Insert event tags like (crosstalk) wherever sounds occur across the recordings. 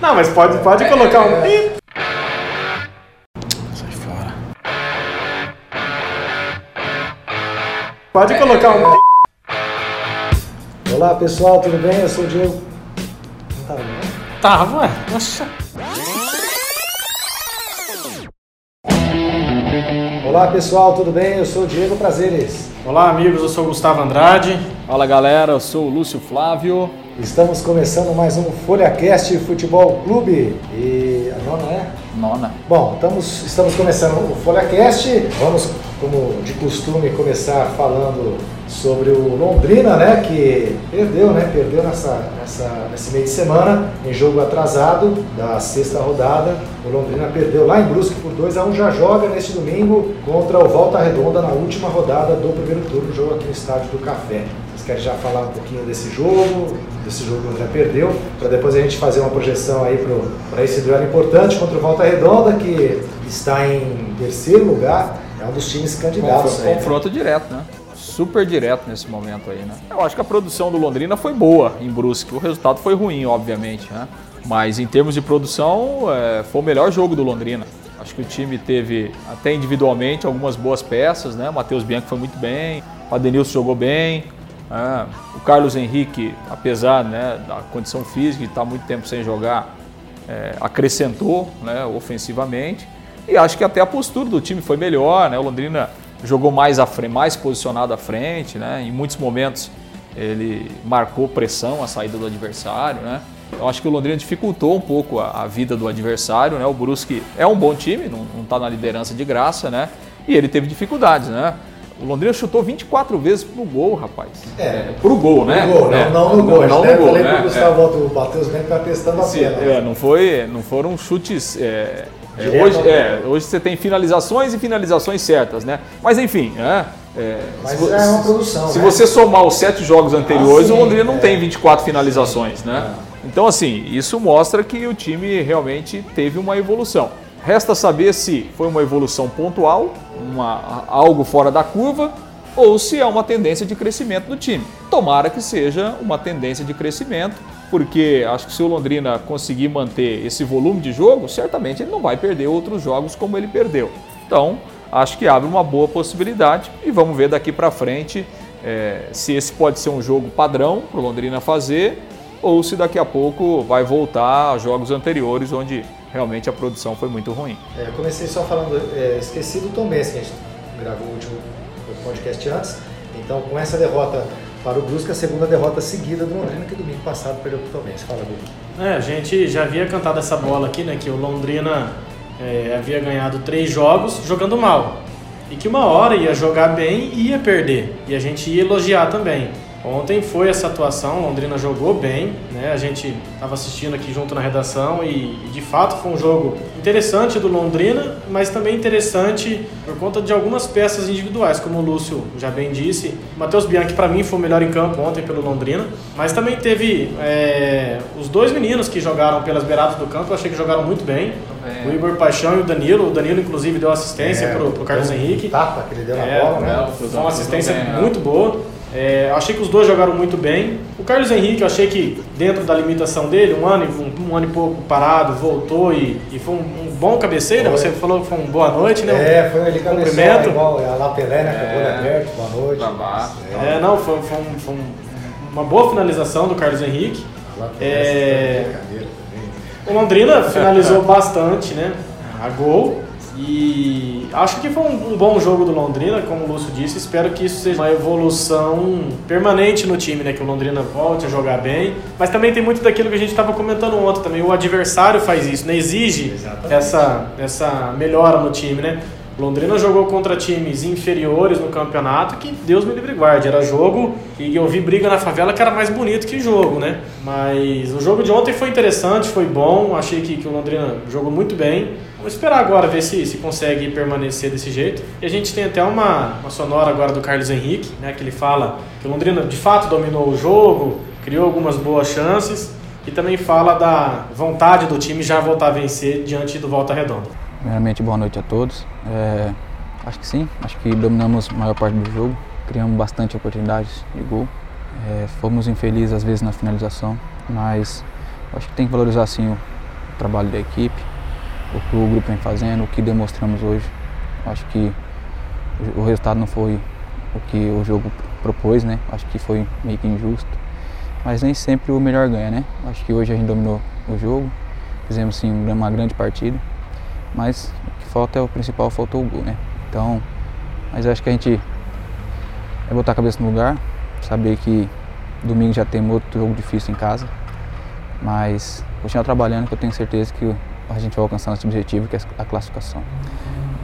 Não, mas pode, pode colocar um pi. Sai fora. Pode colocar um pi. Olá pessoal, tudo bem? Eu sou o Diego. Não tava não? Tava, ué. Nossa. Olá pessoal, tudo bem? Eu sou o Diego Prazeres. Olá, amigos. Eu sou o Gustavo Andrade. Fala galera, eu sou o Lúcio Flávio. Estamos começando mais um FolhaCast Futebol Clube. E a nona é? Nona. Bom, estamos, estamos começando o FolhaCast. Vamos, como de costume, começar falando sobre o Londrina, né? Que perdeu, né? Perdeu nessa, nessa, nesse meio de semana, em jogo atrasado da sexta rodada. O Londrina perdeu lá em Brusque por 2 a 1 já joga neste domingo contra o Volta Redonda na última rodada do primeiro turno, jogo aqui no Estádio do Café. Vocês querem já falar um pouquinho desse jogo, desse jogo que o André perdeu, para depois a gente fazer uma projeção aí para esse duelo importante contra o Volta Redonda, que está em terceiro lugar, é um dos times candidatos. Confronto, aí, né? confronto direto, né? Super direto nesse momento aí, né? Eu acho que a produção do Londrina foi boa em Brusque. O resultado foi ruim, obviamente, né? Mas em termos de produção, é, foi o melhor jogo do Londrina. Acho que o time teve, até individualmente, algumas boas peças, né? O Matheus Bianchi foi muito bem, o Adenilson jogou bem, né? o Carlos Henrique, apesar né, da condição física de estar muito tempo sem jogar, é, acrescentou né, ofensivamente. E acho que até a postura do time foi melhor, né? O Londrina jogou mais à frente, mais posicionado à frente, né? Em muitos momentos ele marcou pressão a saída do adversário, né? Eu acho que o Londrina dificultou um pouco a, a vida do adversário, né? O Brusque é um bom time, não está na liderança de graça, né? E ele teve dificuldades, né? O Londrina chutou 24 vezes pro gol, rapaz. É. pro gol, né? No gol, É. não, não no gol. Não, Até no gol, falei né? pro Gustavo, o Matheus Bento tá testando a Sim, tela. é, não, foi, não foram chutes. é, é, Direto hoje, é, hoje você tem finalizações e finalizações certas, né? Mas enfim, né? é, Mas se é uma produção, Se né? você somar os sete jogos anteriores, Ah, sim, o Londrina não é. tem 24 finalizações, né? Então, assim, isso mostra que o time realmente teve uma evolução. Resta saber se foi uma evolução pontual, uma, algo fora da curva, ou se é uma tendência de crescimento do time. Tomara que seja uma tendência de crescimento, porque acho que se o Londrina conseguir manter esse volume de jogo, certamente ele não vai perder outros jogos como ele perdeu. Então, acho que abre uma boa possibilidade e vamos ver daqui para frente é, se esse pode ser um jogo padrão para o Londrina fazer ou se daqui a pouco vai voltar a jogos anteriores onde realmente a produção foi muito ruim. É, eu comecei só falando, é, esqueci do Tom Benz, que a gente gravou o último podcast antes. Então, com essa derrota para o Brusque, a segunda derrota seguida do Londrina, que domingo passado perdeu para o Tom Benz. Fala, Bruno. É, a gente já havia cantado essa bola aqui, né? Que o Londrina é, havia ganhado três jogos jogando mal. E que uma hora ia jogar bem e ia perder. E a gente ia elogiar também. Ontem foi essa atuação, Londrina jogou bem, né? A gente estava assistindo aqui junto na redação e, e, de fato foi um jogo interessante do Londrina, mas também interessante por conta de algumas peças individuais, como o Lúcio já bem disse. O Matheus Bianchi para mim foi o melhor em campo ontem pelo Londrina, mas também teve é, os dois meninos que jogaram pelas beiradas do campo, eu achei que jogaram muito bem. O Igor Paixão e o Danilo. O Danilo inclusive deu assistência É, pro, pro Carlos Henrique. Tapa que ele deu na É, bola, né? foi uma assistência bem, né? muito boa. É, eu achei que os dois jogaram muito bem. O Carlos Henrique, eu achei que dentro da limitação dele, um ano, e- um, ano e pouco parado, voltou e, e foi um, um bom cabeceira. Foi. Você falou que foi uma boa noite, né? É, foi ele cabeçou Cumprimento. igual a La Pelé, né? Olho É. aberto, boa noite. Babá. É, É, não, foi, foi um- foi um- uma boa finalização do Carlos Henrique. La Pelé, É. brincadeira também. O Londrina finalizou bastante, né? A gol. E acho que foi um, um bom jogo do Londrina, como o Lúcio disse. Espero que isso seja uma evolução permanente no time, né? Que o Londrina volte a jogar bem. Mas também tem muito daquilo que a gente estava comentando ontem também. O adversário faz isso, né? Exige Exatamente. essa, essa melhora no time, né? O Londrina jogou contra times inferiores no campeonato que Deus me livre guarde. Era jogo e eu vi briga na favela que era mais bonito que jogo, né? Mas o jogo de ontem foi interessante, foi bom. Achei que, que o Londrina jogou muito bem. Vamos esperar agora ver se, se consegue permanecer desse jeito. E a gente tem até uma, uma sonora agora do Carlos Henrique, né? Que ele fala que o Londrina de fato dominou o jogo, criou algumas boas chances. E também fala da vontade do time já voltar a vencer diante do Volta Redonda. Primeiramente, boa noite a todos. É, acho que sim, acho que dominamos a maior parte do jogo, criamos bastante oportunidades de gol. É, fomos infelizes às vezes na finalização, mas acho que tem que valorizar sim o, trabalho da equipe, o que o grupo vem fazendo, o que demonstramos hoje. Acho que o resultado não foi o que o jogo propôs, né? Acho que foi meio que injusto. Mas nem sempre o melhor ganha, né? Acho que hoje a gente dominou o jogo, fizemos sim uma grande partida, mas o que falta é o principal, faltou o gol, né? Então, mas acho que a gente é botar a cabeça no lugar, saber que domingo já tem outro jogo difícil em casa, mas continuar trabalhando que eu tenho certeza que a gente vai alcançar nosso objetivo, que é a classificação.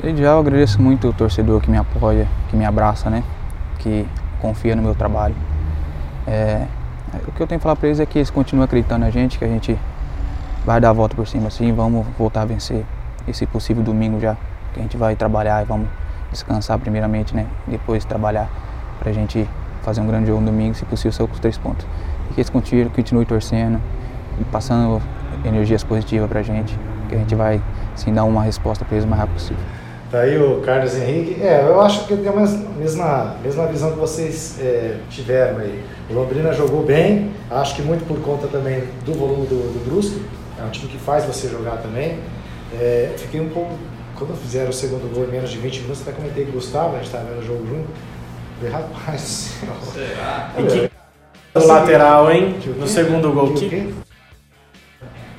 Desde já eu agradeço muito o torcedor que me apoia, que me abraça, né? Que confia no meu trabalho. É, o que eu tenho que falar para eles é que eles continuem acreditando na gente, que a gente vai dar a volta por cima assim, vamos voltar a vencer. E se possível domingo já, que a gente vai trabalhar e vamos descansar primeiramente, né? Depois trabalhar para a gente fazer um grande jogo no domingo, se possível só com os três pontos. E que eles continuem, continuem torcendo passando energias positivas para a gente, que a gente vai sim dar uma resposta para eles o mais rápido possível. Tá aí o Carlos Henrique. É, eu acho que tem a mesma, mesma visão que vocês é, tiveram aí. O Londrina jogou bem, acho que muito por conta também do volume do, do Brusque. É um time que faz você jogar também. É, fiquei um pouco. Quando fizeram o segundo gol em menos de 20 minutos, até comentei com o Gustavo, a gente estava vendo o jogo junto. Falei, rapaz do céu. Será? E que no lateral, hein? No segundo gol. Que...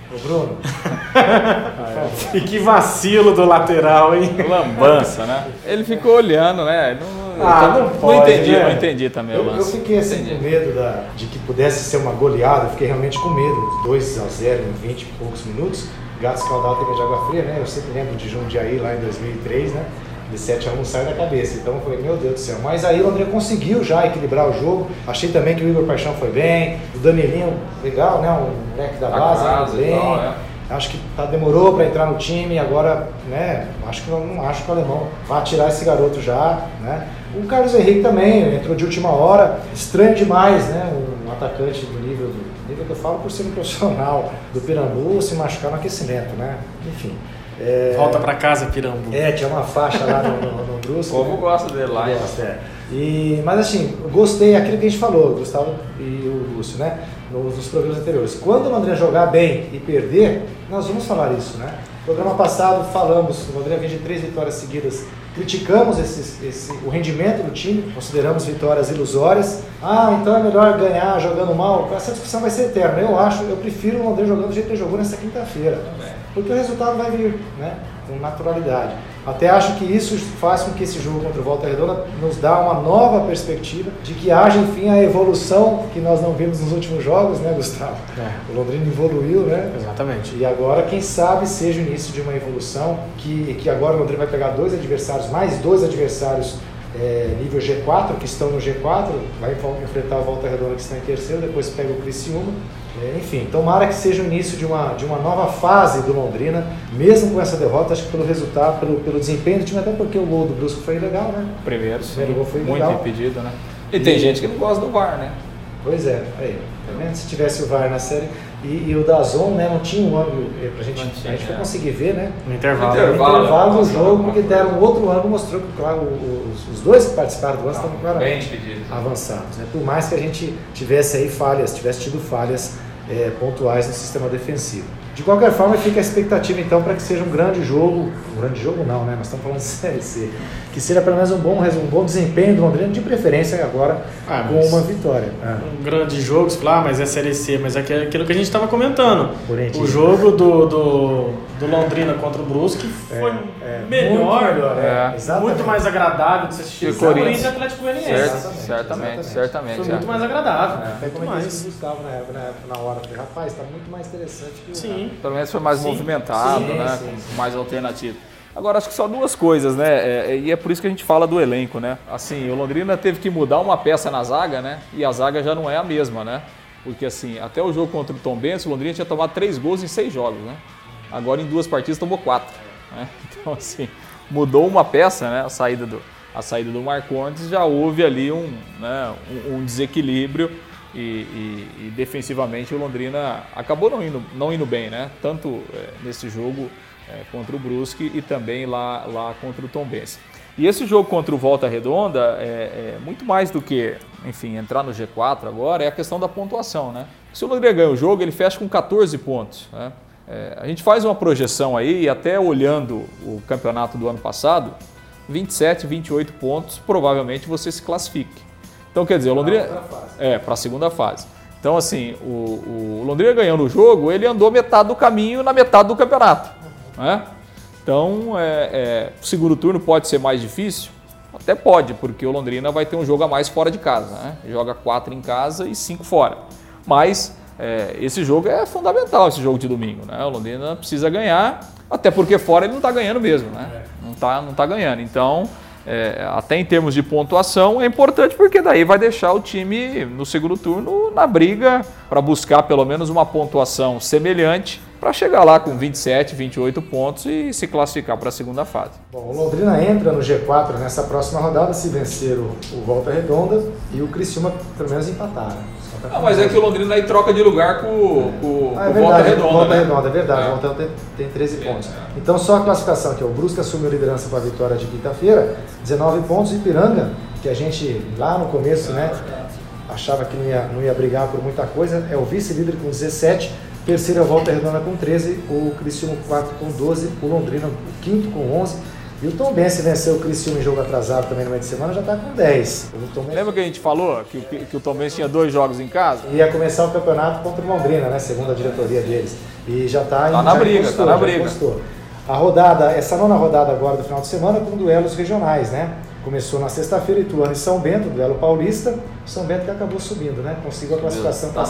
O Bruno? (laughs) e que vacilo do lateral, hein? Lambança, né? Ele ficou olhando, né? Não, ah, não, pode, não entendi, né? não entendi também eu, o lance. Eu fiquei assim com medo da, de que pudesse ser uma goleada, eu fiquei realmente com medo. 2 a 0 em 20 e poucos minutos. Gato Escaldado teve de água fria, né? Eu sempre lembro de Jundiaí lá em 2003, né? De 7 a 1 sai da cabeça. Então eu falei, meu Deus do céu. Mas aí o André conseguiu já equilibrar o jogo. Achei também que o Igor Paixão foi bem. O Danielinho, legal, né? Um moleque da base, casa, bem. Tal, é. Acho que tá, demorou para entrar no time, agora, né? Acho que não acho que o alemão vai tirar esse garoto já, né? O Carlos Henrique também entrou de última hora, estranho demais, né? Um atacante do nível do nível que eu falo por ser um profissional do Pirambu se machucar no aquecimento, né? Enfim. É... Volta para casa, Pirambu. É, tinha uma faixa lá no, no, no Brusque. Como né? gosta dele lá. Gosta, é. E, mas assim, gostei aquilo que a gente falou, Gustavo e o Lúcio, né? Nos, nos programas anteriores. Quando o André jogar bem e perder, nós vamos falar isso, né? No programa passado falamos, o André vem de três vitórias seguidas, criticamos esse, esse, o rendimento do time, consideramos vitórias ilusórias. Ah, então é melhor ganhar jogando mal? Essa discussão vai ser eterna. Eu acho, eu prefiro o André jogando do jeito que ele jogou nessa quinta-feira porque o resultado vai vir, né? Com naturalidade. Até acho que isso faz com que esse jogo contra o Volta Redonda nos dá uma nova perspectiva de que haja, enfim, a evolução que nós não vimos nos últimos jogos, né, Gustavo? É. O Londrina evoluiu, né? Exatamente. E agora, quem sabe, seja o início de uma evolução, que, que agora o Londrina vai pegar dois adversários, mais dois adversários é, nível G4, que estão no G4, vai enfrentar a Volta Redonda que está em terceiro, depois pega o Criciúma enfim, tomara que seja o início de uma, de uma nova fase do Londrina, mesmo com essa derrota, acho que pelo resultado, pelo, pelo desempenho do time, até porque o gol do Brusco foi legal, né? Primeiro, sim. Primeiro gol foi Muito legal. impedido, né? E, e tem gente que não gosta do VAR, né? Pois é, aí, tá vendo? Se tivesse o VAR na série. E, e o Dazon, né, não tinha um ângulo pra gente, tinha, a gente é. conseguir ver, né? No intervalo. No intervalo, intervalo do jogo, porque deram outro ângulo, mostrou que, claro, os, os dois que participaram do lance estavam claramente avançados. Né? Por mais que a gente tivesse aí falhas, tivesse tido falhas é, pontuais no sistema defensivo. De qualquer forma, fica a expectativa então para que seja um grande jogo, um grande jogo não, né? Nós estamos falando (laughs) de Série C, que seja pelo menos um bom, um bom desempenho do Londrina, de preferência agora ah, com uma vitória. Ah. Um grande jogo, claro, mas é Série C, mas é aquilo que a gente estava comentando. O jogo do, do, do, Londrina contra o Brusque é, foi é, melhor, muito, melhor, é, muito mais agradável de se assistir. O Corinthians e Atlético Goianiense. Certamente, certamente, certamente. Foi muito mais agradável. É. Até comentei isso o Gustavo na, na, na hora, falei, rapaz, está muito mais interessante que o... Sim. Pelo menos foi mais sim, movimentado, sim, né? Sim, com mais alternativo. Agora, acho que só duas coisas, né? É, é, e é por isso que a gente fala do elenco, né? Assim, o Londrina teve que mudar uma peça na zaga, né? E a zaga já não é a mesma, né? Porque, assim, até o jogo contra o Tom Benz, o Londrina tinha tomado três gols em seis jogos, né? Agora, em duas partidas, tomou quatro. Né? (laughs) Então, assim, mudou uma peça, né? A saída do, a saída do Marcondes, já houve ali um, né, um, um desequilíbrio e, e, e, defensivamente o Londrina acabou não indo, não indo bem, né? Tanto é, nesse jogo é, contra o Brusque e também lá, lá contra o Tombense. E esse jogo contra o Volta Redonda é, é, muito mais do que, enfim, entrar no G4 agora, é a questão da pontuação, né? Se o Londrina ganha o jogo, ele fecha com 14 pontos, né? É, a gente faz uma projeção aí, e até olhando o campeonato do ano passado, 27, 28 pontos, provavelmente você se classifique. Então, quer dizer, o Londrina. É, para a segunda fase. Então, assim, o, o, Londrina ganhando o jogo, ele andou metade do caminho na metade do campeonato. Né? Então, é, é, o segundo turno pode ser mais difícil? Até pode, porque o Londrina vai ter um jogo a mais fora de casa. Né? Joga quatro em casa e cinco fora. Mas é, esse jogo é fundamental, esse jogo de domingo. Né? O Londrina precisa ganhar, até porque fora ele não está ganhando mesmo. Né? Não está não tá ganhando. Então, é, até em termos de pontuação, é importante porque daí vai deixar o time no segundo turno na briga para buscar pelo menos uma pontuação semelhante para chegar lá com 27, 28 pontos e se classificar para a segunda fase. Bom, o Londrina entra no G4 nessa próxima rodada se vencer o, o Volta Redonda e o Criciúma pelo menos empatar. Né? Não, mas é que o Londrina aí troca de lugar com, é. com, ah, é com verdade, Volta Redonda. Volta né? Redonda, é verdade. É. Volta tem, tem 13 pontos. Então só a classificação aqui, o Brusque assumiu a liderança para a vitória de quinta-feira, 19 pontos, e Piranga, que a gente lá no começo, né, achava que não ia, não ia brigar por muita coisa, é o vice-líder com 17 Terceira volta redonda com 13, o Criciúma quarto com 12, o Londrina o quinto com 11. E o Tom Bense venceu o Criciúma em jogo atrasado também no meio de semana, já está com 10. Bense... Lembra que a gente falou que, que, que o Tom Bense tinha dois jogos em casa? Ia começar o campeonato contra o Londrina, né? Segundo a diretoria deles. E já está tá na briga, postou, tá na briga. A rodada, essa nona rodada agora do final de semana com duelos regionais, né? Começou na sexta-feira, Ituano e São Bento, duelo paulista. São Bento que acabou subindo, né? Conseguiu a classificação tá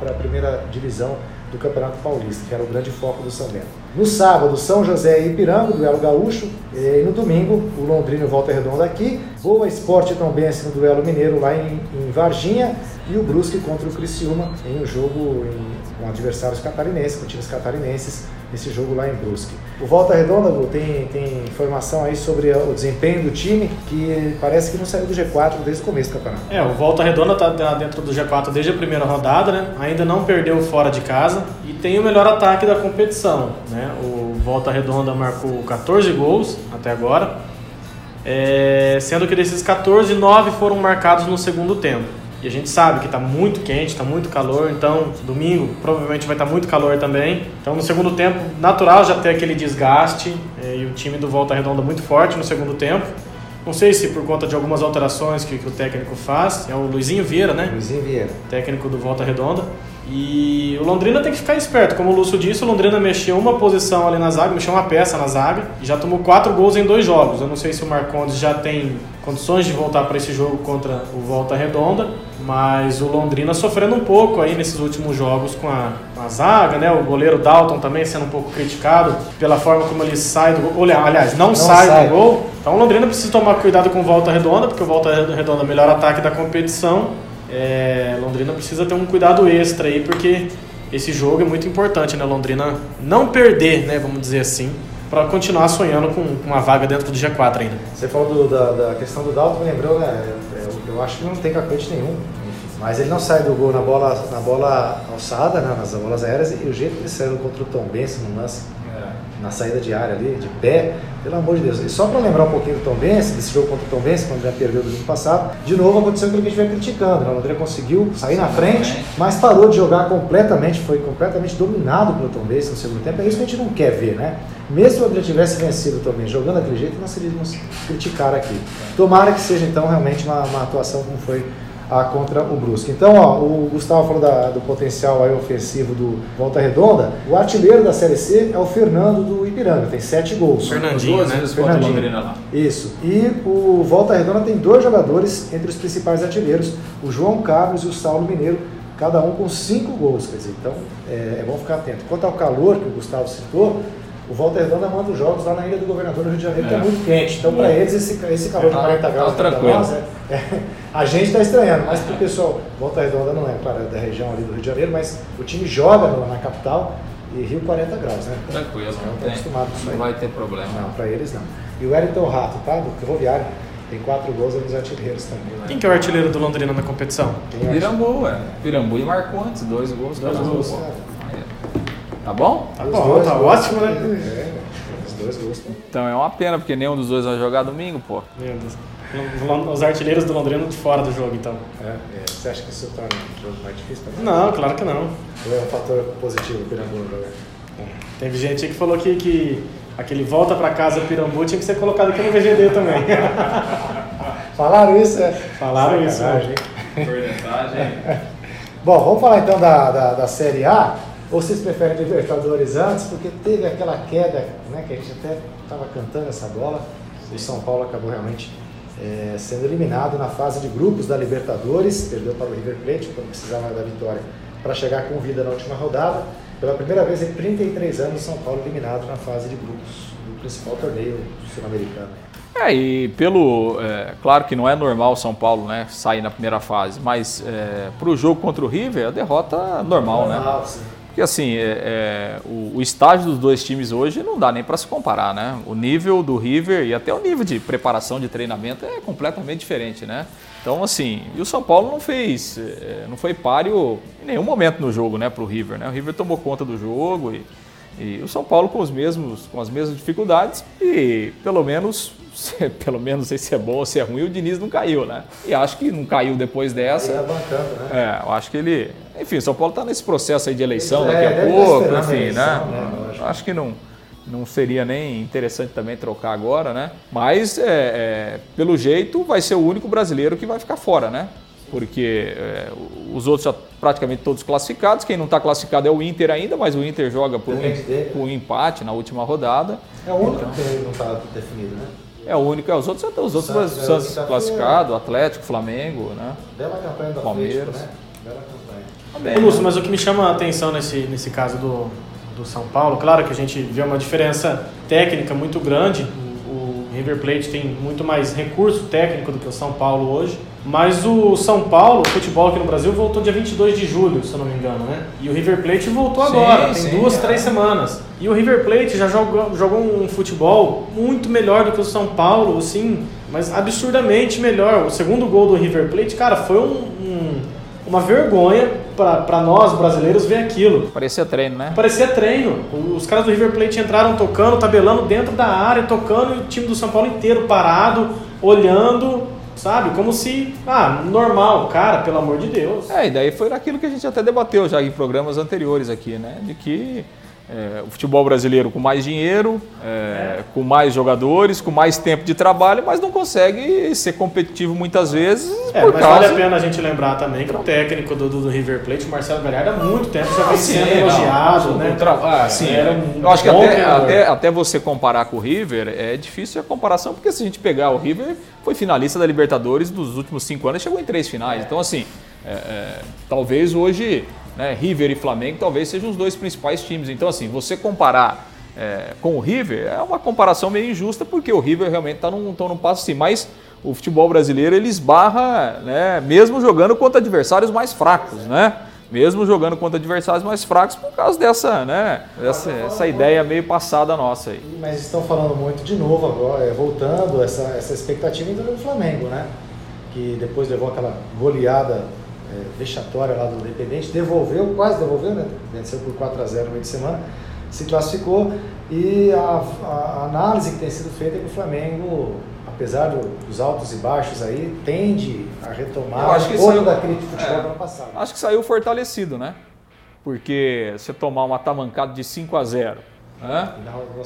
para a primeira divisão do Campeonato Paulista, que era o grande foco do São Bento. No sábado, São José e Ipiranga, duelo gaúcho. E no domingo, o Londrina Volta Redonda aqui. Boa Esporte Tombense no duelo mineiro lá em, em Varginha. E o Brusque contra o Criciúma em um jogo em, com adversários catarinenses, com times catarinenses nesse jogo lá em Brusque. O Volta Redonda, tem, tem informação aí sobre o desempenho do time, que parece que não saiu do G4 desde o começo do campeonato. É, o Volta Redonda está dentro do G4 desde a primeira rodada, né? Ainda não perdeu fora de casa e tem o melhor ataque da competição, né? O Volta Redonda marcou 14 gols até agora, é, sendo que desses 14, 9 foram marcados no segundo tempo. E a gente sabe que está muito quente, está muito calor, então domingo provavelmente vai estar tá muito calor também. Então no segundo tempo, natural já ter aquele desgaste é, e o time do Volta Redonda muito forte no segundo tempo. Não sei se por conta de algumas alterações que, que o técnico faz, é o Luizinho Vieira, né? Luizinho Vieira. Técnico do Volta Redonda. E o Londrina tem que ficar esperto. Como o Lúcio disse, o Londrina mexeu uma posição ali na zaga, mexeu uma peça na zaga e já tomou quatro gols em dois jogos. Eu não sei se o Marcondes já tem condições de voltar para esse jogo contra o Volta Redonda, mas o Londrina sofrendo um pouco aí nesses últimos jogos com a, com a zaga, né? O goleiro Dalton também sendo um pouco criticado pela forma como ele sai do gol. Aliás, não, não sai, sai, do gol. Então o Londrina precisa tomar cuidado com o Volta Redonda, porque o Volta Redonda é o melhor ataque da competição é, Londrina precisa ter um cuidado extra aí, porque esse jogo é muito importante, né? Londrina não perder, né? Vamos dizer assim, para continuar sonhando com, uma vaga dentro do G4 ainda. Você falou do, da, da, questão do Dalton, me lembrou, né? Eu, eu acho que não tem capete nenhum, mas ele não sai do gol na bola, na bola alçada, né? nas bolas aéreas, e o jeito que ele saiu contra o Tom Benson no lance na saída de área ali, de pé, pelo amor de Deus. E só para lembrar um pouquinho do Tom Benz, desse jogo contra o Tom Benz, quando já perdeu do ano passado, de novo aconteceu aquilo que a gente vem criticando. Né? O André conseguiu sair na frente, mas parou de jogar completamente, foi completamente dominado pelo Tom Benz no segundo tempo. É isso que a gente não quer ver, né? Mesmo se o André tivesse vencido Benz jogando daquele jeito, nós seríamos criticar aqui. Tomara que seja então realmente uma, uma atuação como foi a contra o Brusque. Então, ó, o Gustavo falou da, do potencial aí ofensivo do Volta Redonda. O artilheiro da Série C é o Fernando do Ipiranga, tem sete gols. Fernandinho, né? Fernandinho. Lá. Isso. E o Volta Redonda tem dois jogadores entre os principais artilheiros, o João Carlos e o Saulo Mineiro, cada um com cinco gols. Quer dizer, então é, é bom ficar atento. Quanto ao calor que o Gustavo citou, o Walter Redonda manda os jogos lá na Ilha do Governador do Rio de Janeiro, é. que é muito quente. Então, para eles, esse, esse calor de 40 tá, graus tá tranquilo. Nós, é, é, a gente está estranhando, mas para o pessoal, Volta Redonda não é, claro, é da região ali do Rio de Janeiro, mas o time joga na capital e Rio 40 graus, né? Tranquilo, não tem. acostumado com isso aí. Não vai ter problema. Não, para eles não. E o Wellington Rato, tá? Do Ferroviário. Tem quatro gols nos artilheiros também. Né? Quem que é o artilheiro do Londrina na competição? Pirambu, é. Pirambu e marcou antes, dois gols. Dois gols. Tá bom? Tá bom, tá ótimo, né? É dois gols. Então é uma pena, porque nenhum dos dois vai jogar domingo, pô. Meu Deus. Os artilheiros do Londrina de fora do jogo, então. É, é. Você acha que isso torna o jogo mais difícil também? Não, claro que não. Ou é um fator positivo o Pirambu jogar? Teve gente que falou que, que aquele volta para casa Pirambu tinha que ser colocado aqui no VGD também. Falaram isso? É? Falaram isso. Né? (laughs) Bom, vamos falar então da, da, da, Série A. Ou vocês preferem Libertadores antes? Porque teve aquela queda, né, que a gente até estava cantando essa bola. O São Paulo acabou realmente é, sendo eliminado na fase de grupos da Libertadores. Perdeu para o River Plate, quando precisava da vitória para chegar com vida na última rodada. Pela primeira vez em 33 anos, São Paulo eliminado na fase de grupos do principal torneio sul-americano. É, e pelo. É, claro que não é normal São Paulo né, sair na primeira fase, mas é, para o jogo contra o River, a derrota normal, normal né? Sim. Porque assim, é, é, o, o, estágio dos dois times hoje não dá nem para se comparar, né? O nível do River e até o nível de preparação de treinamento é completamente diferente, né? Então, assim, e o São Paulo não fez, é, não foi páreo em nenhum momento no jogo, né, para o River, né? O River tomou conta do jogo e, e o São Paulo com os mesmos, com as mesmas dificuldades e pelo menos pelo menos não sei se é bom ou se é ruim, o Diniz não caiu, né? E acho que não caiu depois dessa. Ele bancando, né? É, eu acho que ele. Enfim, o São Paulo está nesse processo aí de eleição daqui a é, pouco, enfim, eleição, né? né? Acho que não, não seria nem interessante também trocar agora, né? Mas, é, é, pelo jeito, vai ser o único brasileiro que vai ficar fora, né? Porque é, os outros já praticamente todos classificados. Quem não está classificado é o Inter ainda, mas o Inter joga por um, por um empate na última rodada. É o único então, que não está definido, né? É o único, é, os outros, os outros Santos, Santos é, classificado, Atlético, Flamengo, né? Bela campanha do Palmeiras. Atlético, né? Bela campanha. Tá bem, Lúcio, né? mas o que me chama a atenção nesse, nesse caso do, do São Paulo, claro que a gente vê uma diferença técnica muito grande. O, o River Plate tem muito mais recurso técnico do que o São Paulo hoje. Mas o São Paulo, o futebol aqui no Brasil, voltou dia 22 de julho, se eu não me engano, né? E o River Plate voltou sim, agora, tem sim, duas, é. três semanas. E o River Plate já jogou, jogou um futebol muito melhor do que o São Paulo, assim, mas absurdamente melhor. O segundo gol do River Plate, cara, foi um, um, uma vergonha para nós brasileiros ver aquilo. Parecia treino, né? Parecia treino. Os caras do River Plate entraram tocando, tabelando dentro da área, tocando, e o time do São Paulo inteiro parado, olhando Sabe? Como se, ah, normal, cara, pelo amor de Deus. É, e daí foi aquilo que a gente até debateu já em programas anteriores aqui, né? De que é, o futebol brasileiro com mais dinheiro, é, com mais jogadores, com mais tempo de trabalho, mas não consegue ser competitivo muitas vezes. É, mas causa... vale a pena a gente lembrar também que o técnico do, do, River Plate, o Marcelo Galhardo, há muito tempo já vem sendo elogiado, né? Tra... Ah, sim, era um Eu acho que até, até, até, você comparar com o River, é difícil a comparação, porque se a gente pegar o River, foi finalista da Libertadores dos últimos cinco anos, chegou em três finais. Então, assim, é, é, talvez hoje né, River e Flamengo talvez sejam os dois principais times. Então, assim, você comparar é, com o River é uma comparação meio injusta, porque o River realmente está num, tá num passo assim, mas o futebol brasileiro ele esbarra, né, mesmo jogando contra adversários mais fracos, né? Mesmo jogando contra adversários mais fracos por causa dessa, né, dessa essa ideia meio passada nossa aí. Mas estão falando muito de novo agora, é, voltando essa, essa expectativa do Flamengo, né? Que depois levou aquela goleada é, vexatória lá do Independente, devolveu, quase devolveu, né? Venceu por 4 a 0 no meio de semana, se classificou e a, a análise que tem sido feita é que o Flamengo, apesar do, dos altos e baixos aí, tende a retomar o apoio saiu, daquele futebol é, do ano passado. Acho que saiu fortalecido, né? Porque você tomar uma tamancada de 5 a 0 né?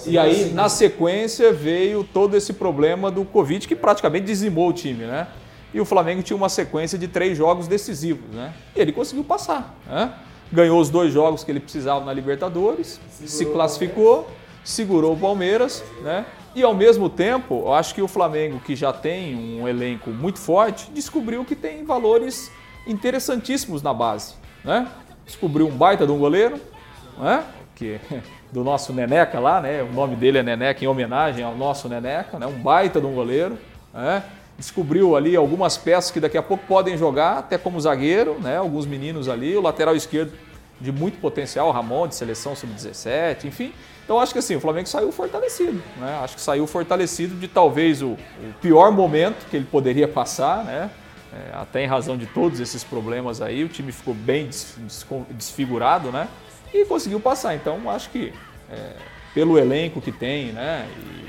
E aí, na sequência, veio todo esse problema do Covid que praticamente dizimou o time, né? E o Flamengo tinha uma sequência de três jogos decisivos, né? E ele conseguiu passar, né? Ganhou os dois jogos que ele precisava na Libertadores, segurou se classificou, segurou o Palmeiras, né? E ao mesmo tempo, eu acho que o Flamengo, que já tem um elenco muito forte, descobriu que tem valores interessantíssimos na base, né? Descobriu um baita de um goleiro, né? Que (laughs) do nosso Neneca lá, né? O nome dele é Neneca em homenagem ao nosso Neneca, né? Um baita de um goleiro, né? Descobriu ali algumas peças que daqui a pouco podem jogar, até como zagueiro, né? alguns meninos ali, o lateral esquerdo de muito potencial, Ramon, de seleção sub-17, enfim. Então acho que assim, o Flamengo saiu fortalecido, né? Acho que saiu fortalecido de talvez o, o pior momento que ele poderia passar, né? É, até em razão de todos esses problemas aí, o time ficou bem desfigurado, né? E conseguiu passar. Então acho que é, pelo elenco que tem, né? E,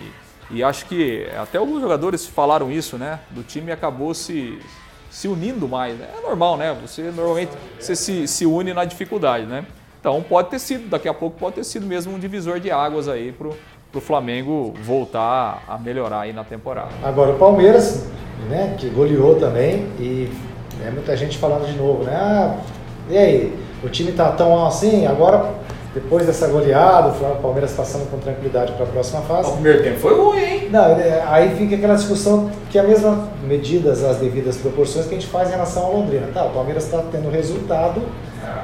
e acho que até alguns jogadores falaram isso, né? Do time acabou se, se unindo mais. Né? É normal, né? Você normalmente você se, se une na dificuldade, né? Então pode ter sido, daqui a pouco pode ter sido mesmo um divisor de águas aí pro, pro Flamengo voltar a melhorar aí na temporada. Agora o Palmeiras, né, que goleou também e é muita gente falando de novo, né? Ah, e aí, o time tá tão assim, agora depois dessa goleada, o Palmeiras passando com tranquilidade para a próxima fase. O primeiro tempo foi ruim, hein? Não, é, aí fica aquela discussão que é a mesma medidas, as devidas proporções que a gente faz em relação ao Londrina. Tá, o Palmeiras está tendo resultado,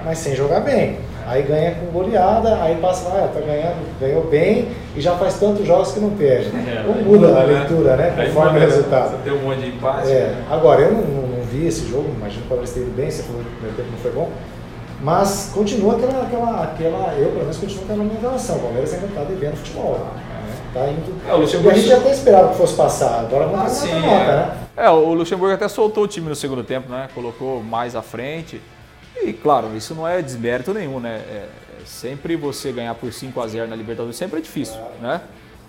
mas sem jogar bem. Aí ganha com goleada, aí passa lá, ah, tá ganhando, ganhou bem e já faz tantos jogos que não perde. É, Como muda a né? leitura, né? Conforme o resultado. Você tem um monte de empate. É. Né? Agora, eu não, não, não, vi esse jogo, imagino que o Palmeiras tenha ido bem, você falou que o primeiro tempo não foi bom. Mas continua aquela, aquela, aquela eu pelo menos continuo aquela minha relação. O Palmeiras ainda está devendo futebol. Né? Tá indo. É, o Luxemburgo... E a gente até esperava que fosse passar, agora vamos ah, sim, nota, é. né? É, o Luxemburgo até soltou o time no segundo tempo, né? Colocou mais à frente. E claro, isso não é desmérito nenhum, né? É, é sempre você ganhar por 5 a 0 na Libertadores sempre é difícil, né?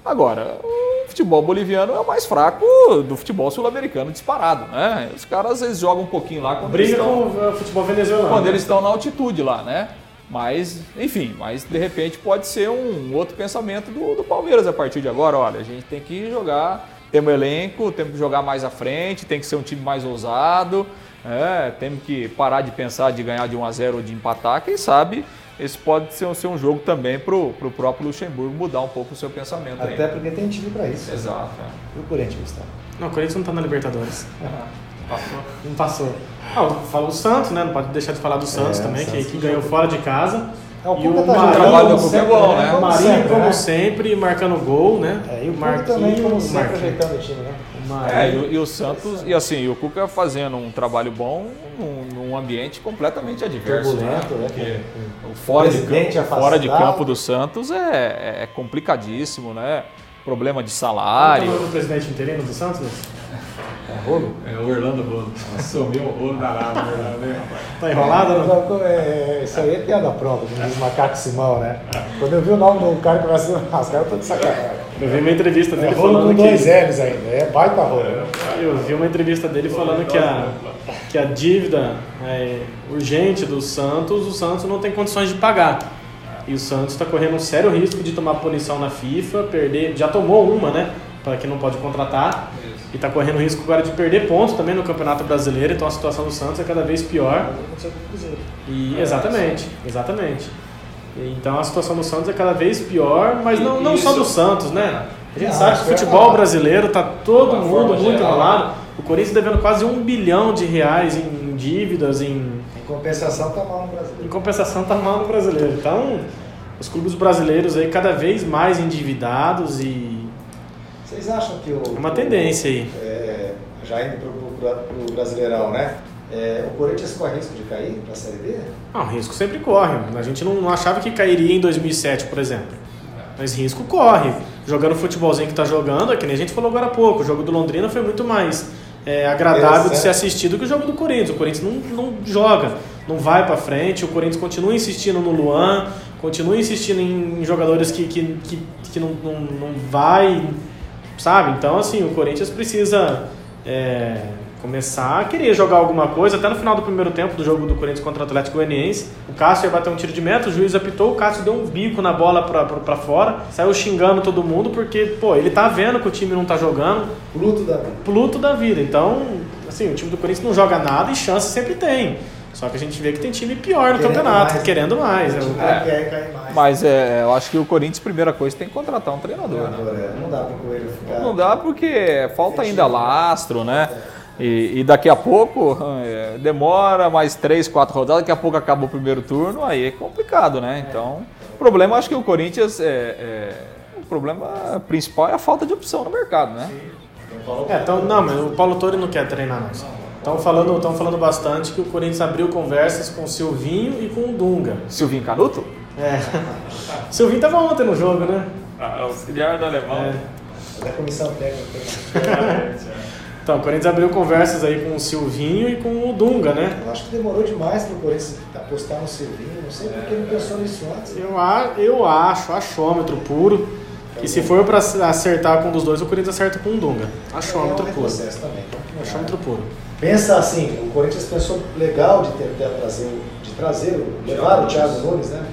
Agora, o futebol boliviano é o mais fraco do futebol sul-americano disparado, né? Os caras às vezes jogam um pouquinho lá quando Briga eles estão, com o futebol venezuelano. Quando eles estão na altitude lá, né? Mas, enfim, mas de repente pode ser um outro pensamento do, do Palmeiras a partir de agora. Olha, a gente tem que jogar, temos um elenco, temos que jogar mais à frente, tem que ser um time mais ousado, é, temos que parar de pensar de ganhar de 1 a 0 ou de empatar, quem sabe esse pode ser, ser um jogo também para o próprio Luxemburgo mudar um pouco o seu pensamento. Até porque tem time para isso. Exato. Né? E o Corinthians, Gustavo? Não, o Corinthians não está na Libertadores. (laughs) Passou? Não passou. Ah, fala o Santos, né? Não pode deixar de falar do Santos é, também, Santos que, que ganhou fora de casa. É, o e o tá trabalho do é bom, né? O Marinho, sempre, como né? sempre, marcando gol, né? É, e o Marquinhos também, como sempre, ajeitando o time, né? É, e, e, o Santos, e assim, o Cuca fazendo um trabalho bom num, num ambiente completamente adverso. né? né? fora, de campo, fora de campo do Santos é, é complicadíssimo, né? Problema de salário. Como é o presidente interino do Santos? É rolo? É o Orlando Rolo. Sumiu o rolo da lava, né, Tá enrolado? Não, é, isso aí é piada pronta, como diz Macaco Simão, né? Quando eu vi o nome do cara que vai ser. Ah, os caras estão de sacanagem. Eu vi uma entrevista dele é falando com dois L's ainda, é baita rolo. Né? Eu vi uma entrevista dele falando que a, que a dívida é, urgente do Santos, o Santos não tem condições de pagar. E o Santos está correndo um sério risco de tomar punição na FIFA, perder. Já tomou uma, né? Para que não pode contratar. E está correndo risco agora de perder pontos também no Campeonato Brasileiro. Então a situação do Santos é cada vez pior. E, exatamente, exatamente. Então a situação do Santos é cada vez pior, mas não, não só do Santos, né? A gente sabe que o futebol brasileiro está todo mundo muito enrolado. O Corinthians devendo quase um bilhão de reais em dívidas, em. Em compensação está mal no brasileiro. Em compensação está mal no brasileiro. Então, os clubes brasileiros aí cada vez mais endividados e vocês acham que o. Uma tendência aí. É, já indo para o Brasileirão, né? É, o Corinthians corre risco de cair para a Série B? Não, risco sempre corre. A gente não, não achava que cairia em 2007, por exemplo. Mas risco corre. Jogando o futebolzinho que está jogando, é que nem a gente falou agora há pouco, o jogo do Londrina foi muito mais é, agradável de ser assistido que o jogo do Corinthians. O Corinthians não, não joga, não vai para frente, o Corinthians continua insistindo no Luan, continua insistindo em jogadores que, que, que, que não, não, não vai sabe? Então, assim, o Corinthians precisa é, começar a querer jogar alguma coisa. Até no final do primeiro tempo do jogo do Corinthians contra o Atlético Goianiense, o Cássio ia bater um tiro de meta, o juiz apitou, o Cássio deu um bico na bola pra, pra, pra fora, saiu xingando todo mundo, porque, pô, ele tá vendo que o time não tá jogando. Pluto da vida. Pluto da vida. Então, assim, o time do Corinthians não joga nada e chance sempre tem. Só que a gente vê que tem time pior no querendo campeonato, mais, querendo mais. É, mais. Mas é, eu acho que o Corinthians, primeira coisa, tem que contratar um treinador. né? É, não dá para Coelho ficar. Não dá porque falta ainda lastro, né? E, e, daqui a pouco é, demora mais três, quatro rodadas, daqui a pouco acaba o primeiro turno, aí é complicado, né? Então, o problema, acho que o Corinthians, é, é, o problema principal é a falta de opção no mercado, né? É, então, não, mas o Paulo Torre não quer treinar mais. Estão falando, estão falando bastante que o Corinthians abriu conversas com o Silvinho e com o Dunga. Silvinho Canuto? É. o Silvinho estava ontem no jogo, né? Ah, é auxiliar do alemão. É. Da comissão técnica. (laughs) então, o Corinthians abriu conversas aí com o Silvinho e com o Dunga, né? Eu acho que demorou demais para o Corinthians apostar no Silvinho. Não sei porque não pensou nisso antes. Eu, eu acho, achômetro puro. E se for para acertar com um dos dois, o Corinthians acerta com o Dunga. Achômetro é, é um puro. Também. Achômetro puro. Pensa assim, o Corinthians pensou legal de tentar trazer, de trazer, levar o Thiago Nunes, né?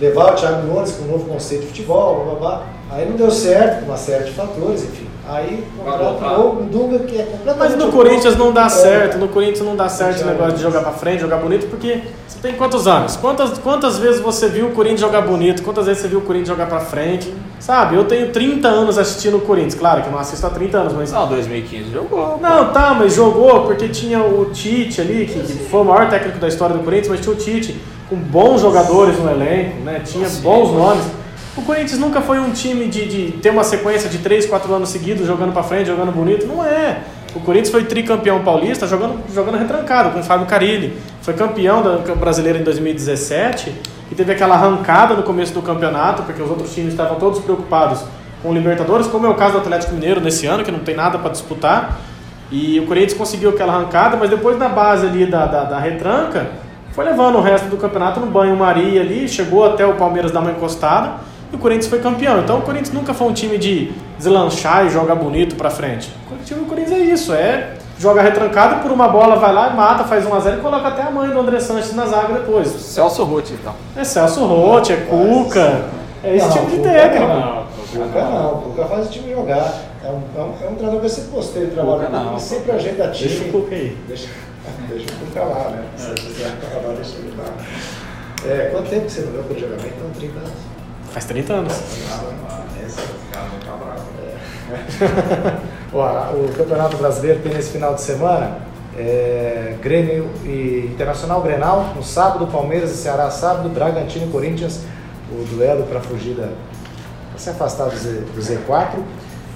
levar o Thiago Nunes com um novo conceito de futebol, blá, blá, blá. Aí não deu certo, por uma série de fatores, enfim. Aí contrata novo Dunga que é completamente. Mas no. Corinthians não dá É. certo, no Corinthians não dá certo esse negócio de jogar pra frente, jogar bonito, porque você tem quantos anos? Quantas, quantas vezes você viu o Corinthians jogar bonito? Quantas vezes você viu o Corinthians jogar pra frente? Sabe, eu tenho 30 anos assistindo o Corinthians, claro que eu não assisto há 30 anos, mas Não, 2015 jogou. Não, tá, mas jogou porque tinha o Tite ali, que, que foi o maior técnico da história do Corinthians, mas tinha o Tite com bons jogadores no elenco, né? Tinha bons nomes. O Corinthians nunca foi um time de, de ter uma sequência de 3, 4 anos seguidos jogando pra frente, jogando bonito. Não é. O Corinthians foi tricampeão paulista jogando, jogando retrancado com o Fábio Carilli. Foi campeão da brasileira em 2017 e teve aquela arrancada no começo do campeonato, porque os outros times estavam todos preocupados com o Libertadores, como é o caso do Atlético Mineiro nesse ano, que não tem nada para disputar. E o Corinthians conseguiu aquela arrancada, mas depois na base ali da, da, da retranca, foi levando o resto do campeonato no banho-maria ali, chegou até o Palmeiras dar uma encostada e o Corinthians foi campeão. Então o Corinthians nunca foi um time de deslanchar e jogar bonito pra frente. O time do Corinthians é isso, é joga retrancado por uma bola, vai lá e mata, faz 1x0 e coloca até a mãe do André Sanches na zaga depois. Celso Ruth, então. É Celso Roth, é Cuca, é esse Não, tipo de técnico. Não, Cuca não, Cuca faz o time jogar. É um, é um, é um treinador que eu sempre gostei do trabalho Cuca dele, não. ele sempre ajeita time. Deixa o Cuca aí. Deixa, (laughs) deixa o Cuca lá, né? Se quiser falar, deixa ele lá. É, quanto tempo que você não viu por jogamento? Então, 30 anos. Faz 30 anos. (laughs) Ó, o Campeonato Brasileiro tem nesse final de semana é, Grêmio e Internacional Grenal, no sábado, Palmeiras e Ceará, sábado, Bragantino e Corinthians, o duelo para fugir da. pra se afastar do, Z, do Z4.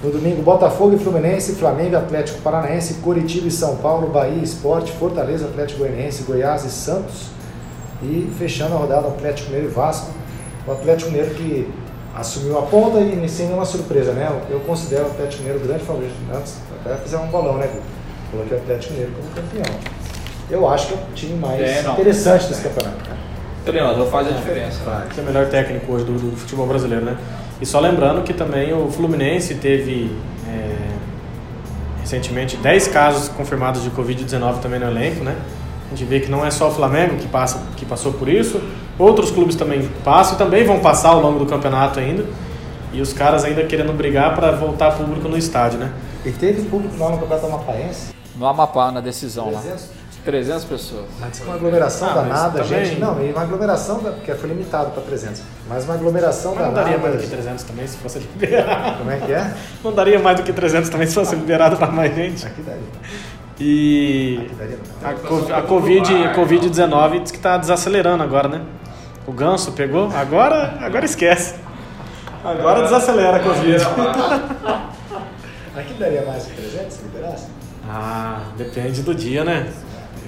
No domingo, Botafogo e Fluminense, Flamengo, Atlético Paranaense, Coritiba e São Paulo, Bahia, Esporte, Fortaleza, Atlético Goianiense, Goiás e Santos. E fechando a rodada, Atlético Mineiro e Vasco. O Atlético Mineiro que assumiu a ponta e sem nenhuma surpresa, né? Eu considero o Atlético Mineiro grande favorito. Antes até fizeram um bolão, né? Coloquei o Atlético Mineiro como campeão. Eu acho que é o time mais É, não. interessante desse campeonato. né? O treinador faz a diferença. que é o melhor técnico hoje do, do futebol brasileiro, né? E só lembrando que também o Fluminense teve é, recentemente 10 casos confirmados de Covid-19 também no elenco, né? A gente vê que não é só o Flamengo que, passa, que passou por isso, outros clubes também passam e também vão passar ao longo do campeonato ainda. E os caras ainda querendo brigar para voltar público no estádio, né? E teve público lá no Campeonato Amapaense, No Amapá, na decisão lá. 300, 300 pessoas. mas uma aglomeração Ah, danada, também- gente. Não, e uma aglomeração, da- porque foi limitado para 300, mas uma aglomeração Mas não danada. daria mais do que 300 também se fosse liberado. Como é que é? Não daria mais do que 300 também se fosse liberado para mais gente. Aqui daria. E Aqui daria não. A, co- a Covid, a Covid-19 diz que está desacelerando agora, né? O ganso pegou, agora, agora esquece. Agora desacelera a Covid. (laughs) Aqui daria mais que 300 se liberasse? Ah, depende do dia, né?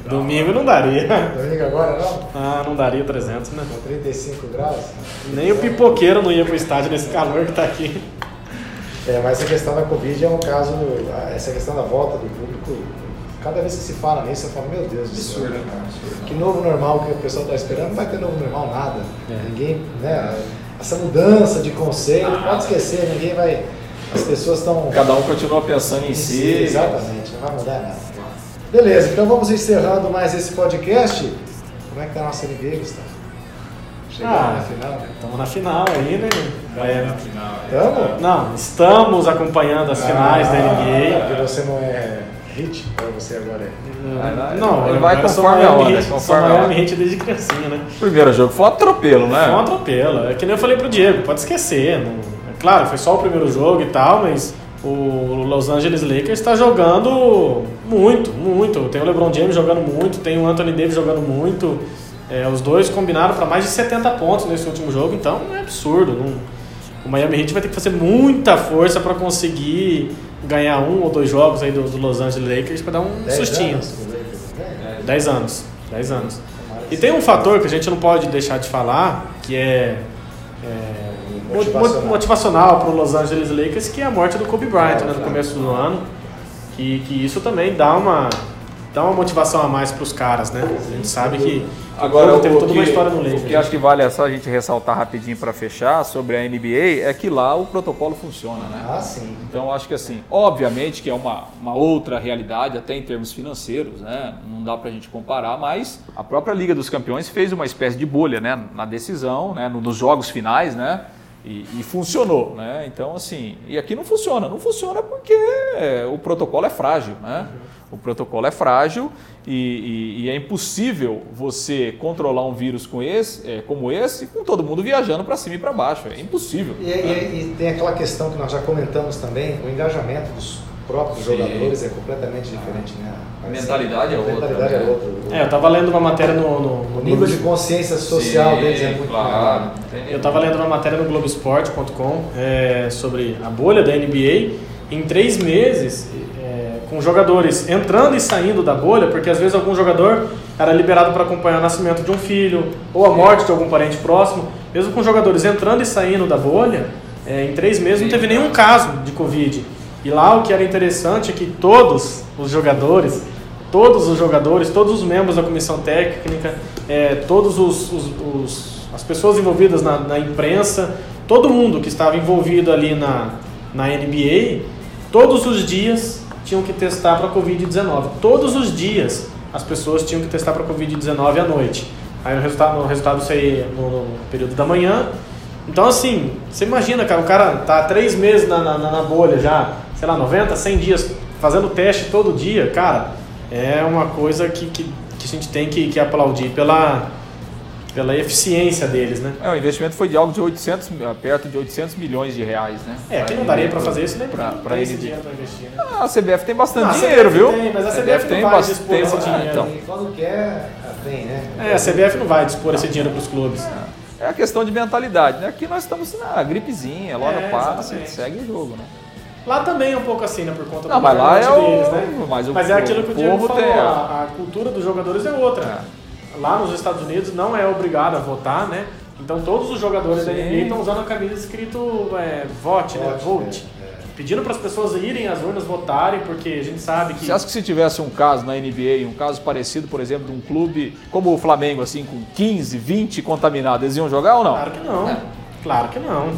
Domingo não daria. Domingo agora não? Ah, não daria 300, né? Com 35 graus? Nem o pipoqueiro não ia pro estádio nesse calor que tá aqui. É, mas essa questão da Covid é um caso, essa questão da volta do público, cada vez que se fala nisso, eu falo, meu Deus do céu, Absurdo, cara. absurdo. que novo normal que o pessoal está esperando, não vai ter novo normal nada. É. Ninguém, né, essa mudança de conceito, pode esquecer, ninguém vai, as pessoas estão... Cada um continua pensando em si. Exatamente, não vai mudar nada. Beleza, então vamos encerrando mais esse podcast. Como é que tá a nossa NBA, Gustavo? Chegando Ah, na final, né? Estamos na final aí, né? Vai- Tamo? Não, estamos acompanhando as finais da NBA. Porque você não é hit, ou você agora é... Não, Ele vai conforme a Miami onda, Heat, Sou conforme a Miami. Heat desde criancinha, né? Primeiro jogo foi um atropelo, né? Foi um atropelo. É que nem eu falei pro Diego, pode esquecer. Não... É claro, foi só o primeiro jogo e tal, mas o Los Angeles Lakers está jogando muito, muito. Tem o LeBron James jogando muito, tem o Anthony Davis jogando muito. É, os dois combinaram para mais de 70 pontos nesse último jogo, então é absurdo. Não... O Miami Heat vai ter que fazer muita força para conseguir ganhar um ou dois jogos aí do, do Los Angeles Lakers para dar um Dez sustinho. anos, né? 10 anos. 10 anos. Tomara que E tem um fator que a gente não pode deixar de falar, que é, é Motivacional. motivacional para o Los Angeles Lakers, que é a morte do Kobe Bryant né, no começo do ano. Que, que isso também dá uma, dá uma motivação a mais para os caras, né? A gente sabe que Agora, teve toda que, uma história no Lakers. o que acho que vale é só a gente ressaltar rapidinho para fechar sobre a NBA é que lá o protocolo funciona, né? Ah, sim. Então acho que assim, obviamente que é uma, uma outra realidade, até em termos financeiros, né? Não dá pra gente comparar, mas a própria Liga dos Campeões fez uma espécie de bolha, né? Na decisão, né? Nos jogos finais, né? E, e funcionou, né? Então assim, e aqui não funciona, não funciona porque o protocolo é frágil, né? O protocolo é frágil e, e- e é impossível você controlar um vírus com esse, é, como esse com todo mundo viajando para cima e para baixo. É impossível. E, e- e tem aquela questão que nós já comentamos também, o engajamento dos próprios Sim. jogadores é completamente diferente, né? A mentalidade é A outra, mentalidade né? é outra. É, eu tava lendo uma matéria no, no, no O nível de consciência social Sim, deles é muito claro. Tem- Eu estava lendo uma matéria no Globoesporte.com é, sobre a bolha da NBA. Em três meses, com jogadores entrando e saindo da bolha, porque às vezes algum jogador era liberado para acompanhar o nascimento de um filho ou a morte de algum parente próximo. Mesmo com jogadores entrando e saindo da bolha, é, em três meses não teve nenhum caso de Covid. E lá o que era interessante é que todos os jogadores todos os jogadores, todos os membros da comissão técnica, é, todos os, os- os- as pessoas envolvidas na, na imprensa, todo mundo que estava envolvido ali na, na NBA, todos os dias tinham que testar para Covid-19. Todos os dias as pessoas tinham que testar para Covid-19 à noite. Aí o resultado, o resultado saía no, no período da manhã. Então, assim, você imagina, cara, o cara tá três meses na, na, na bolha já, sei lá, 90, 100 dias, fazendo teste todo dia, cara, é uma coisa que, que, que a gente tem que, que aplaudir pela, pela eficiência deles, né? É, o investimento foi de algo de 800, mi- perto de 800 milhões de reais, né? É, que não daria para fazer isso nem pra tem esse dinheiro para investir, né? Ah, a CBF tem bastante Ah, dinheiro, CBF viu? tem, mas a CBF não vai dispor esse ah, dinheiro. então. Quando quer, tem, né? É, a CBF não vai dispor esse dinheiro para os clubes. É a questão de mentalidade, né? Aqui nós estamos na gripezinha, logo É, passa, segue o jogo, né? Lá também é um pouco assim, né? Por conta Não, do mas lá é governante o- deles, né? mas o- é aquilo que o o Diego falou, tem a- a, a cultura dos jogadores é outra. Lá nos Estados Unidos não é obrigado a votar, né? Então todos os jogadores da Sim. NBA estão usando a camisa escrito é, vote, né? Vote, Vote. é, é. Pedindo para as pessoas irem às urnas votarem, porque a gente sabe que. Você acha que se tivesse um caso na NBA, um caso parecido, por exemplo, de um clube como o Flamengo, assim, com 15, 20 contaminados, eles iam jogar ou não? Claro que não. Claro que não.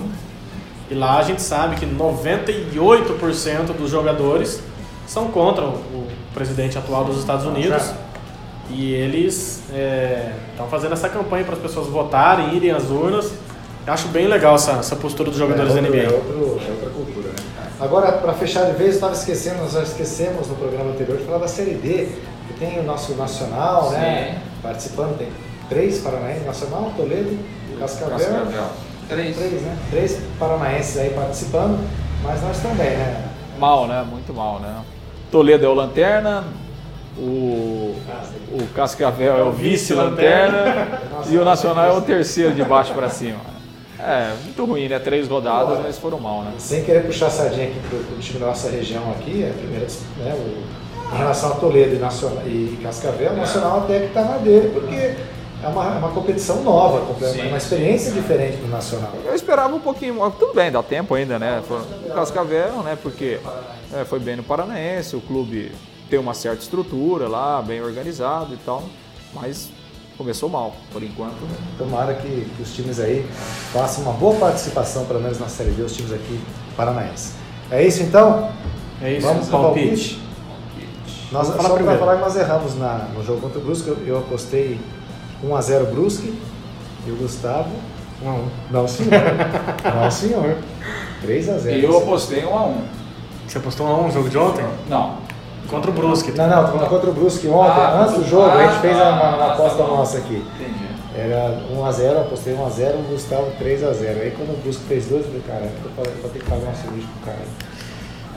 E lá a gente sabe que 98% dos jogadores são contra o, o presidente atual dos Estados Unidos. E eles estão fazendo essa campanha para as pessoas votarem, irem às urnas. Eu acho bem legal essa, essa postura dos jogadores é da outro- NBA. É, outro- é outra cultura, né? Agora, para fechar de vez, eu estava esquecendo, nós já esquecemos no programa anterior de falar da Série D, que tem o nosso Nacional, né? Participando, tem três paranaenses, Nacional, Toledo, Cascavel. Cascavel. Três. né? Três paranaenses aí participando, mas nós também, né? Mal, né? Muito mal, né? Toledo é o Lanterna, o, o Cascavel é o vice-lanterna e o Nacional é o terceiro de baixo para cima. É, muito ruim, né? Três rodadas, mas foram mal, né? Sem querer puxar a sardinha aqui pro, pro time da nossa região aqui, é a primeira, né, o- em relação a Toledo e, Nacional, e Cascavel, o Nacional até que está na dele, porque é uma, é uma competição nova, é uma experiência diferente do Nacional. Eu esperava um pouquinho, tudo bem, dá tempo ainda, né? O Cascavel, né? Porque é, foi bem no Paranaense, o clube tem uma certa estrutura lá, bem organizado e tal, mas começou mal, por enquanto. Tomara que, que os times aí façam uma boa participação, pelo menos na Série D, os times aqui paranaenses. É isso então? É isso, Vamos pro palpite. Nós, Vou só para falar que nós erramos na, no jogo contra o Brusque, eu, eu apostei 1x0 Brusque e o Gustavo. Um a um. Não, senhor. (laughs) Não, senhor. 3x0. E eu apostei um a um. Você postou um a um no jogo de ontem? Não. Contra o Brusque. Não, não, tô falando contra o Brusque ontem, Ah, antes do jogo, a gente ah, fez ah, uma, uma ah, aposta tá bom. nossa aqui. Entendi. Era 1x0, eu apostei 1x0, o Gustavo 3x0. Aí quando o Brusque fez 2, eu falei, cara, eu vou vou ter que pagar uma cerveja pro cara.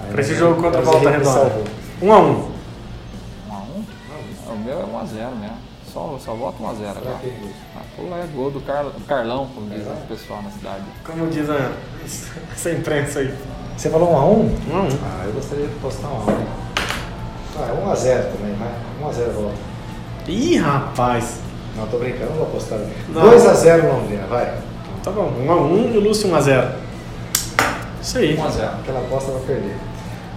Aí, Pra esse jogo contra o Volta Redonda. salvou. Um a um. Um a um? O meu é um a zero, né? Só, só voto um a zero agora. quem gol? Ah, pô, é gol do Car... Carlão, como diz o pessoal na cidade. Como diz a, (laughs) essa imprensa aí. Você falou 1x1? Um a um. Ah, eu gostaria de postar 1x1. Ah, é 1x0 também, vai. 1x0 volta. Ih, rapaz. Não, tô brincando, não vou apostar. Não. 2x0 Londrina, vai. Tá bom, um a um e o Lúcio um a zero. Isso aí. Um a zero. Aquela aposta vai perder.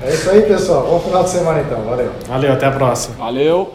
É isso aí, pessoal. Bom final de semana então. Valeu. Valeu, até a próxima. Valeu!